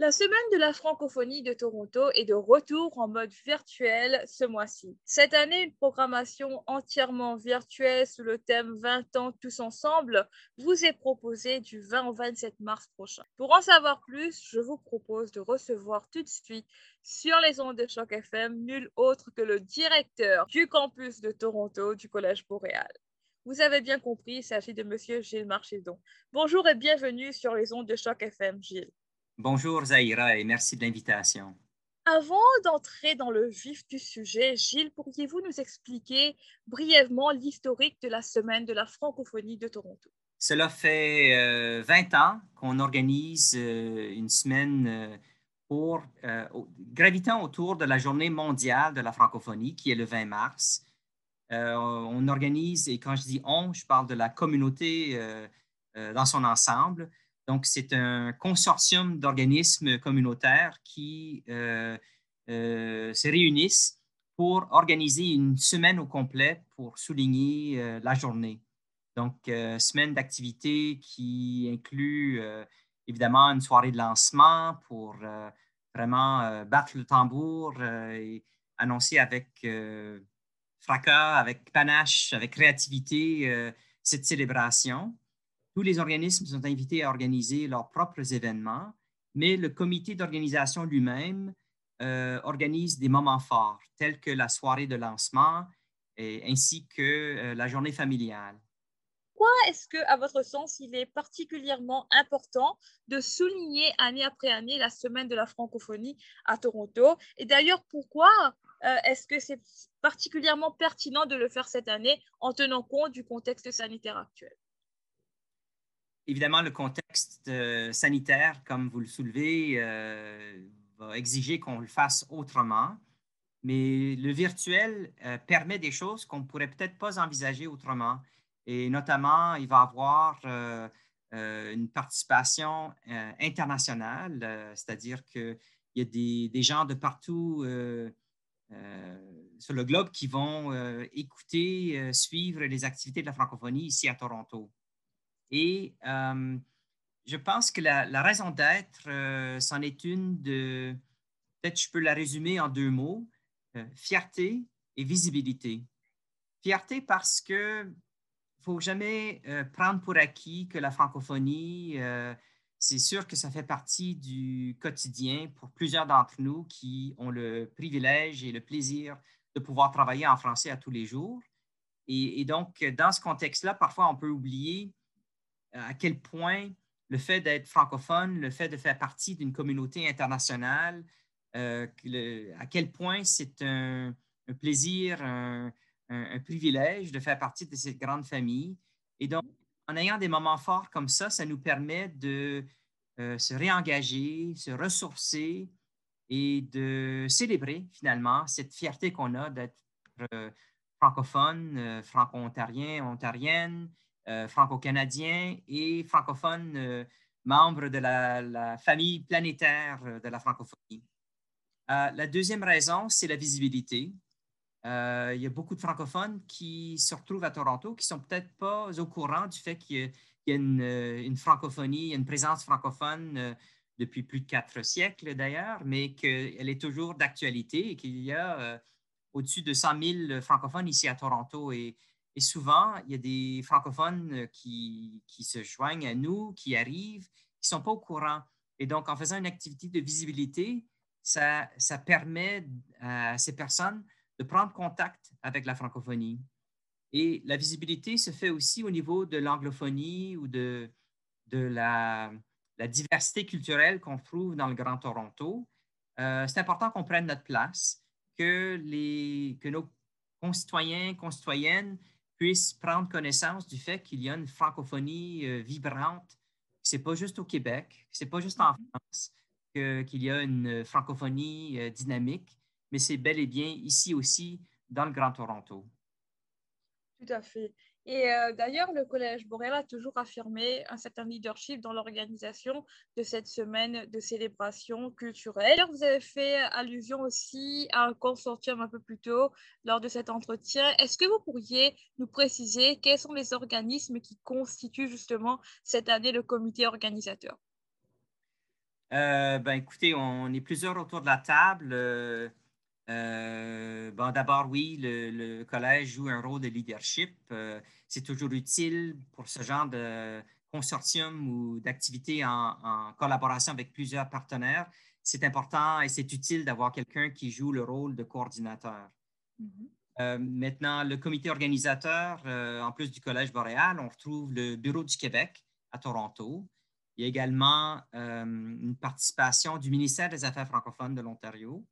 La semaine de la francophonie de Toronto est de retour en mode virtuel ce mois-ci. Cette année, une programmation entièrement virtuelle sous le thème 20 ans tous ensemble vous est proposée du 20 au 27 mars prochain. Pour en savoir plus, je vous propose de recevoir tout de suite sur les ondes de choc FM nul autre que le directeur du campus de Toronto du Collège Boréal. Vous avez bien compris, il s'agit de Monsieur Gilles Marchidon. Bonjour et bienvenue sur les ondes de choc FM, Gilles. Bonjour Zahira et merci de l'invitation. Avant d'entrer dans le vif du sujet, Gilles, pourriez-vous nous expliquer brièvement l'historique de la semaine de la francophonie de Toronto? Cela fait 20 euh, ans qu'on organise euh, une semaine euh, pour gravitant autour de la journée mondiale de la francophonie qui est le 20 mars. on organise, et quand je dis on, je parle de la communauté dans son ensemble. Donc, c'est un consortium d'organismes communautaires qui euh, euh, se réunissent pour organiser une semaine au complet pour souligner euh, la journée. Donc, semaine d'activité qui inclut évidemment une soirée de lancement pour vraiment battre le tambour et annoncer avec fracas, avec panache, avec créativité cette célébration. Tous les organismes sont invités à organiser leurs propres événements, mais le comité d'organisation lui-même euh, organise des moments forts, tels que la soirée de lancement et, ainsi que euh, la journée familiale. Pourquoi est-ce que, à votre sens, il est particulièrement important de souligner année après année la semaine de la francophonie à Toronto? Et d'ailleurs, pourquoi euh, est-ce que c'est particulièrement pertinent de le faire cette année en tenant compte du contexte sanitaire actuel? Évidemment, le contexte euh, sanitaire, comme vous le soulevez, euh, va exiger qu'on le fasse autrement. Mais le virtuel euh, permet des choses qu'on ne pourrait peut-être pas envisager autrement. Et notamment, il va y avoir une participation internationale, c'est-à-dire qu'il y a des, des, gens de partout sur le globe qui vont écouter, suivre les activités de la francophonie ici à Toronto. Et euh, je pense que la, raison d'être, euh, c'en est une de, peut-être je peux la résumer en deux mots, euh, fierté et visibilité. Fierté parce que ne faut jamais prendre pour acquis que la francophonie, c'est sûr que ça fait partie du quotidien pour plusieurs d'entre nous qui ont le privilège et le plaisir de pouvoir travailler en français à tous les jours. et donc, dans ce contexte-là, parfois, on peut oublier à quel point le fait d'être francophone, le fait de faire partie d'une communauté internationale, euh, à quel point c'est un, plaisir, un, privilège de faire partie de cette grande famille. Et donc, en ayant des moments forts comme ça, ça nous permet de euh, se réengager, se ressourcer et de célébrer finalement cette fierté qu'on a d'être euh, francophone, franco-ontarien, ontarienne, euh, franco-canadien et francophone, euh, membre de la, famille planétaire euh, de la francophonie. la deuxième raison, c'est la visibilité. il y a beaucoup de francophones qui se retrouvent à Toronto qui ne sont peut-être pas au courant du fait qu'il y a, une, francophonie, une présence francophone depuis plus de quatre siècles d'ailleurs, mais qu'elle est toujours d'actualité et qu'il y a au-dessus de 100 000 francophones ici à Toronto. Et, et souvent, il y a des francophones euh, qui, qui se joignent à nous, qui arrivent, qui ne sont pas au courant. Et donc, en faisant une activité de visibilité, ça, ça permet à ces personnes de prendre contact avec la francophonie. Et la visibilité se fait aussi au niveau de l'anglophonie ou de, de la, la diversité culturelle qu'on trouve dans le Grand Toronto. Euh, c'est important qu'on prenne notre place, que, les, que nos concitoyens, concitoyennes puissent prendre connaissance du fait qu'il y a une francophonie euh, vibrante. Ce n'est pas juste au Québec, ce n'est pas juste en mm-hmm. France qu'il y a une francophonie euh, dynamique, mais c'est bel et bien ici aussi dans le Grand Toronto. Tout à fait. Et euh, d'ailleurs, le Collège Boréal a toujours affirmé un certain leadership dans l'organisation de cette semaine de célébration culturelle. Vous avez fait allusion aussi à un consortium un peu plus tôt lors de cet entretien. Est-ce que vous pourriez nous préciser quels sont les organismes qui constituent justement cette année le comité organisateur? ben, écoutez, on est plusieurs autour de la table. Bon, D'abord, oui, le, collège joue un rôle de leadership. c'est toujours utile pour ce genre de consortium ou d'activité en, collaboration avec plusieurs partenaires. C'est important et c'est utile d'avoir quelqu'un qui joue le rôle de coordinateur. Mm-hmm. Euh, maintenant, le comité organisateur, euh, en plus du Collège boréal, on retrouve le Bureau du Québec à Toronto. Il y a également euh, une participation du ministère des Affaires francophones de l'Ontario.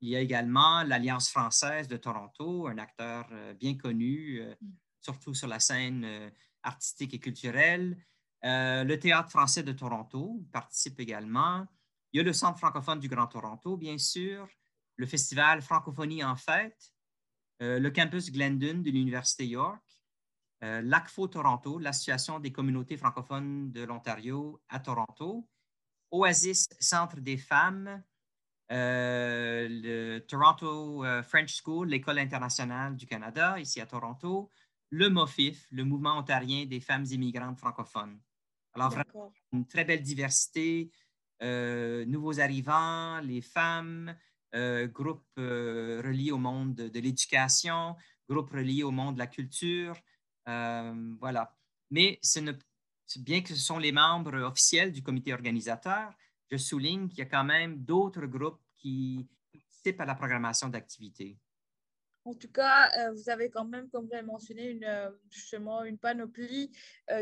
Il y a également l'Alliance française de Toronto, un acteur bien connu, surtout sur la scène artistique et culturelle. le Théâtre français de Toronto participe également. Il y a le Centre francophone du Grand Toronto, bien sûr, le Festival Francophonie en fête, euh, le campus Glendon de l'Université York, euh, l'ACFO Toronto, l'Association des communautés francophones de l'Ontario à Toronto, Oasis Centre des femmes, euh, le Toronto French School, l'École internationale du Canada, ici à Toronto, le MOFIF, le Mouvement ontarien des femmes immigrantes francophones. Alors, vraiment, une très belle diversité, nouveaux arrivants, les femmes, euh, groupe euh, relié au monde de, l'éducation, groupe relié au monde de la culture. Euh, voilà. Mais bien que ce sont les membres officiels du comité organisateur, je souligne qu'il y a quand même d'autres groupes qui participent à la programmation d'activités. En tout cas, vous avez quand même, comme vous l'avez mentionné, une, justement une panoplie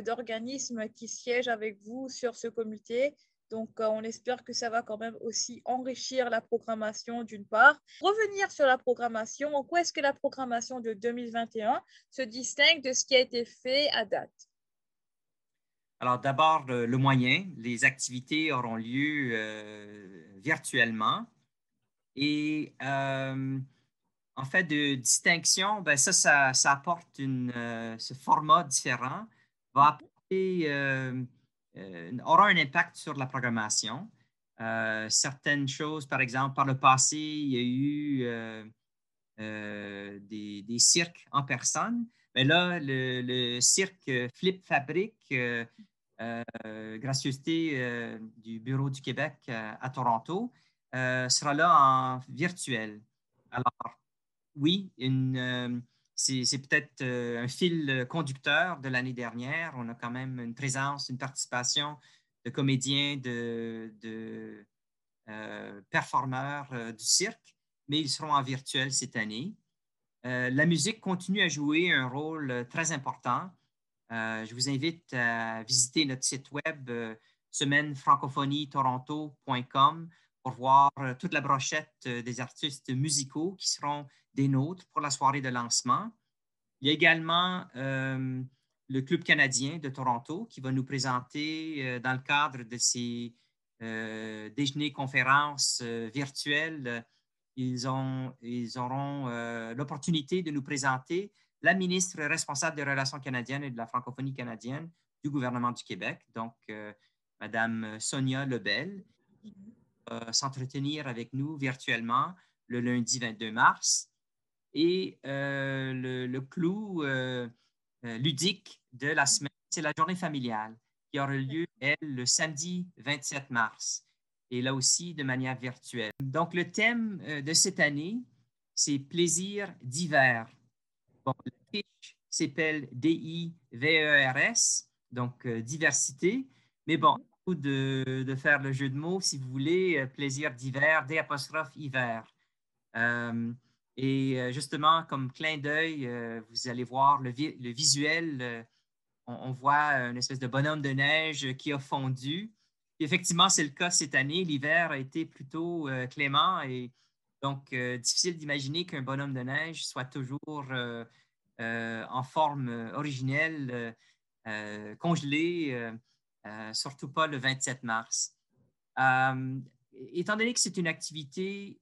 d'organismes qui siègent avec vous sur ce comité. Donc, euh, on espère que ça va quand même aussi enrichir la programmation d'une part. Revenir sur la programmation, en quoi est-ce que la programmation de 2021 se distingue de ce qui a été fait à date? Alors, d'abord, le, moyen. Les activités auront lieu euh, virtuellement. Et euh, en fait, de distinction, ben ça, ça, apporte une, ce format différent, va euh, aura un impact sur la programmation. Euh, certaines choses, par exemple, par le passé, il y a eu euh, des, cirques en personne. Mais là, le, cirque Flip Fabrique, gracieuseté du Bureau du Québec à Toronto, sera là en virtuel. Alors, oui, c'est peut-être euh, un fil conducteur de l'année dernière. On a quand même une présence, une participation de comédiens, de, euh, performeurs euh, du cirque, mais ils seront en virtuel cette année. La musique continue à jouer un rôle très important. je vous invite à visiter notre site web semainefrancophonietoronto.com pour voir toute la brochette des artistes musicaux qui seront des nôtres pour la soirée de lancement. Il y a également euh, le Club canadien de Toronto qui va nous présenter euh, dans le cadre de ces euh, déjeuners-conférences virtuelles. Ils, ont, ils auront l'opportunité de nous présenter la ministre responsable des relations canadiennes et de la francophonie canadienne du gouvernement du Québec, donc Madame Sonia Lebel, s'entretenir avec nous virtuellement le lundi 22 mars. Et euh, le, clou euh, euh, ludique de la semaine, c'est la journée familiale qui aura lieu, elle, le samedi 27 mars, et là aussi de manière virtuelle. Donc, le thème de cette année, c'est plaisir d'hiver. Bon, la fiche s'appelle D-I-V-E-R-S, donc diversité, mais bon, de, de faire le jeu de mots, si vous voulez, plaisir d'hiver, D apostrophe hiver. Et euh, justement, comme clin d'œil, euh, vous allez voir le, visuel. Euh, on, voit une espèce de bonhomme de neige qui a fondu. Effectivement, c'est le cas cette année. L'hiver a été plutôt clément et donc difficile d'imaginer qu'un bonhomme de neige soit toujours en forme originelle, congelé, surtout pas le 27 mars. étant donné que c'est une activité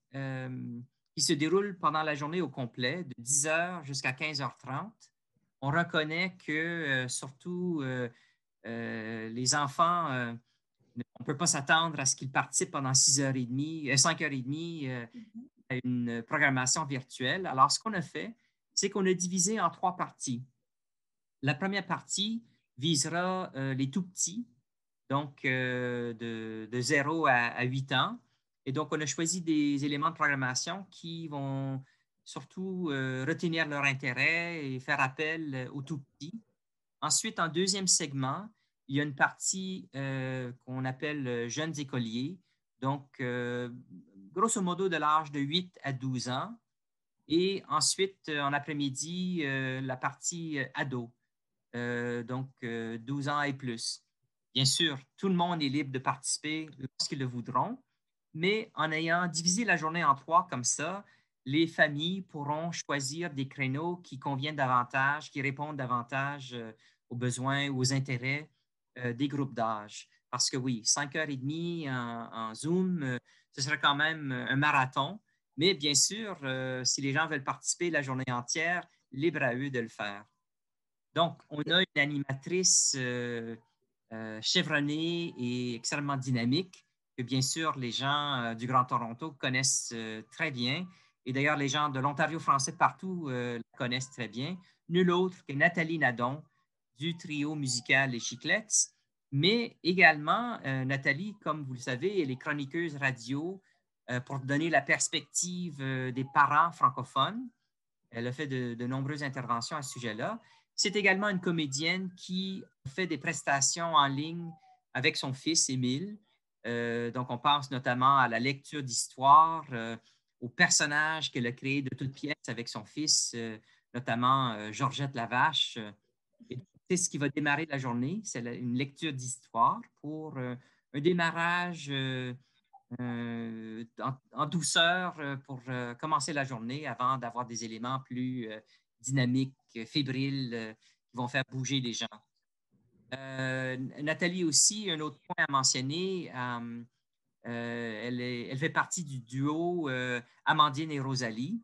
qui se déroule pendant la journée au complet, de 10h jusqu'à 15h30. On reconnaît que euh, surtout euh, euh, les enfants, on ne peut pas s'attendre à ce qu'ils participent pendant 6h30, 5h30 à une programmation virtuelle. Alors, ce qu'on a fait, c'est qu'on a divisé en trois parties. La première partie visera les tout petits, donc de, de, 0 à, 8 ans. Et donc, on a choisi des éléments de programmation qui vont surtout retenir leur intérêt et faire appel aux tout petits. Ensuite, en deuxième segment, il y a une partie qu'on appelle jeunes écoliers. Donc, grosso modo, de l'âge de 8 à 12 ans. Et ensuite, en après-midi, la partie ado. donc, 12 ans et plus. Bien sûr, tout le monde est libre de participer lorsqu'ils le voudront, mais en ayant divisé la journée en trois comme ça, les familles pourront choisir des créneaux qui conviennent davantage, qui répondent davantage euh, aux besoins aux intérêts euh, des groupes d'âge. Parce que oui, 5h30 en, en Zoom, euh, ce serait quand même un marathon. Mais bien sûr, si les gens veulent participer la journée entière, libre à eux de le faire. Donc, on a une animatrice chevronnée et extrêmement dynamique que bien sûr les gens du Grand Toronto connaissent très bien et d'ailleurs, les gens de l'Ontario français partout euh, la connaissent très bien. Nul autre que Nathalie Nadon du trio musical Les Chiclettes. Mais également, euh, Nathalie, comme vous le savez, elle est chroniqueuse radio euh, pour donner la perspective des parents francophones. Elle a fait de, nombreuses interventions à ce sujet-là. C'est également une comédienne qui fait des prestations en ligne avec son fils Émile. donc, on pense notamment à la lecture d'histoire, aux personnages qu'elle a créés de toutes pièces avec son fils, euh, notamment euh, Georgette Lavache. Ce qui va démarrer la journée, c'est une lecture d'histoire pour euh, un démarrage en, douceur pour commencer la journée avant d'avoir des éléments plus dynamiques, fébriles, qui vont faire bouger les gens. Nathalie aussi, un autre point à mentionner, euh, elle, fait partie du duo euh, Amandine et Rosalie,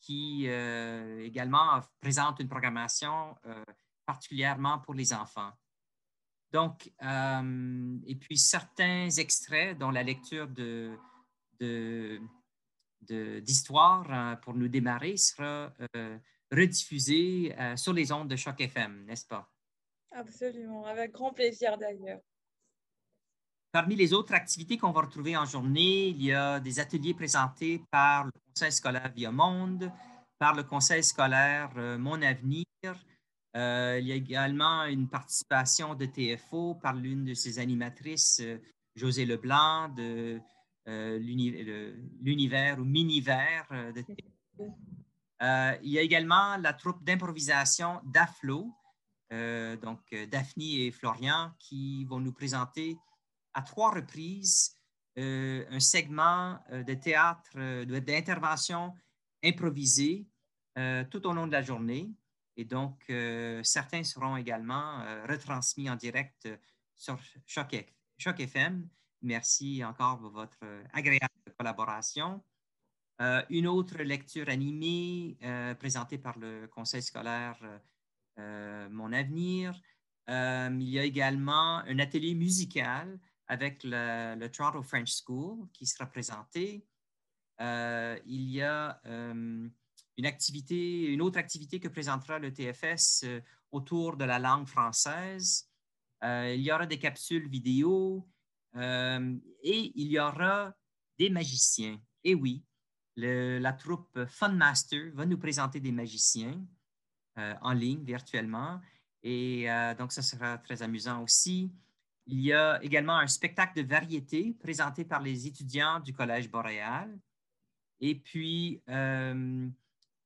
qui euh, également présente une programmation particulièrement pour les enfants. Donc, et puis certains extraits, dont la lecture de, d'histoire pour nous démarrer sera rediffusée sur les ondes de Choc FM, n'est-ce pas? Absolument, avec grand plaisir d'ailleurs. Parmi les autres activités qu'on va retrouver en journée, il y a des ateliers présentés par le Conseil scolaire Via Monde, par le Conseil scolaire euh, Mon Avenir. Euh, il y a également une participation de TFO par l'une de ses animatrices, euh, José Leblanc, de l'univers ou Minivers de TFO. il y a également la troupe d'improvisation d'AFLO, donc Daphne et Florian, qui vont nous présenter à trois reprises euh, un segment euh, de théâtre, euh, d'intervention improvisée tout au long de la journée. Et donc, certains seront également retransmis en direct sur Choc, FM. Merci encore pour votre agréable collaboration. une autre lecture animée présentée par le Conseil scolaire Mon Avenir. il y a également un atelier musical avec le, Toronto French School qui sera présenté. Euh, il y a euh, une activité, une autre activité que présentera le TFS euh, autour de la langue française. il y aura des capsules vidéo et il y aura des magiciens. Et oui, la troupe Funmaster va nous présenter des magiciens en ligne, virtuellement. Et donc, ça sera très amusant aussi. Il y a également un spectacle de variété présenté par les étudiants du Collège boréal. Et puis, euh,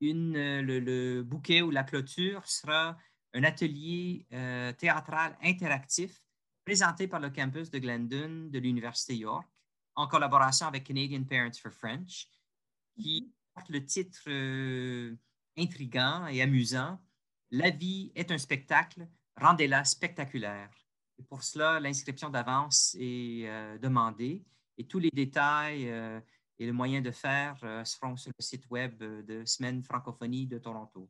le, bouquet ou la clôture sera un atelier euh, théâtral interactif présenté par le campus de Glendon de l'Université York en collaboration avec Canadian Parents for French, qui mhm. porte le titre euh, intrigant et amusant La vie est un spectacle, rendez-la spectaculaire. Et pour cela, l'inscription d'avance est euh, demandée et tous les détails euh, et le moyen de faire euh, seront sur le site web de Semaine Francophonie de Toronto.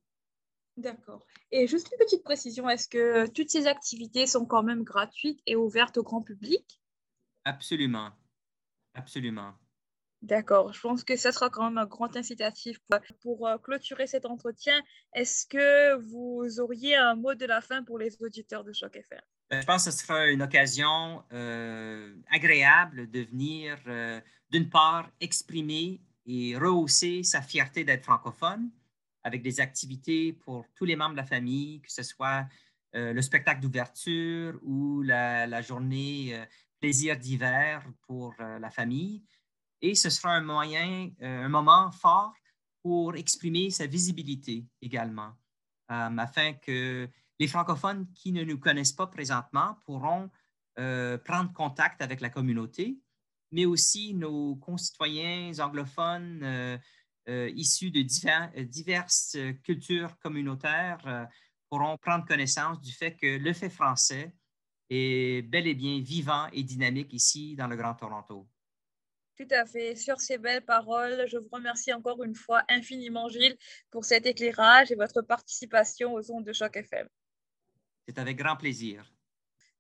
D'accord. Et juste une petite précision, est-ce que toutes ces activités sont quand même gratuites et ouvertes au grand public? Absolument. Absolument. D'accord. Je pense que ce sera quand même un grand incitatif pour, pour clôturer cet entretien. Est-ce que vous auriez un mot de la fin pour les auditeurs de Choc FM? Je pense que ce sera une occasion agréable de venir, d'une part, exprimer et rehausser sa fierté d'être francophone avec des activités pour tous les membres de la famille, que ce soit euh, le spectacle d'ouverture ou la, journée euh, plaisir d'hiver pour euh, la famille. Et ce sera un moyen, un moment fort pour exprimer sa visibilité également, afin que les francophones qui ne nous connaissent pas présentement pourront prendre contact avec la communauté mais aussi nos concitoyens anglophones euh, euh, issus de euh, diverses cultures communautaires pourront prendre connaissance du fait que le fait français est bel et bien vivant et dynamique ici dans le Grand Toronto. Tout à fait. Sur ces belles paroles, je vous remercie encore une fois infiniment, Gilles, pour cet éclairage et votre participation aux ondes de Choc FM. C'est avec grand plaisir.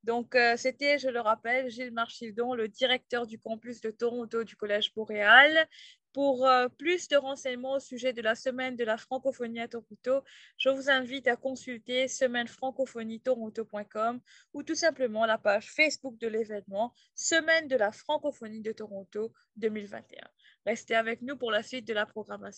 Donc, euh, c'était, je le rappelle, Gilles Marchildon, le directeur du campus de Toronto du Collège Boréal. Pour euh, plus de renseignements au sujet de la semaine de la francophonie à Toronto, je vous invite à consulter semainefrancophonie-toronto.com ou tout simplement la page Facebook de l'événement Semaine de la francophonie de Toronto 2021. Restez avec nous pour la suite de la programmation.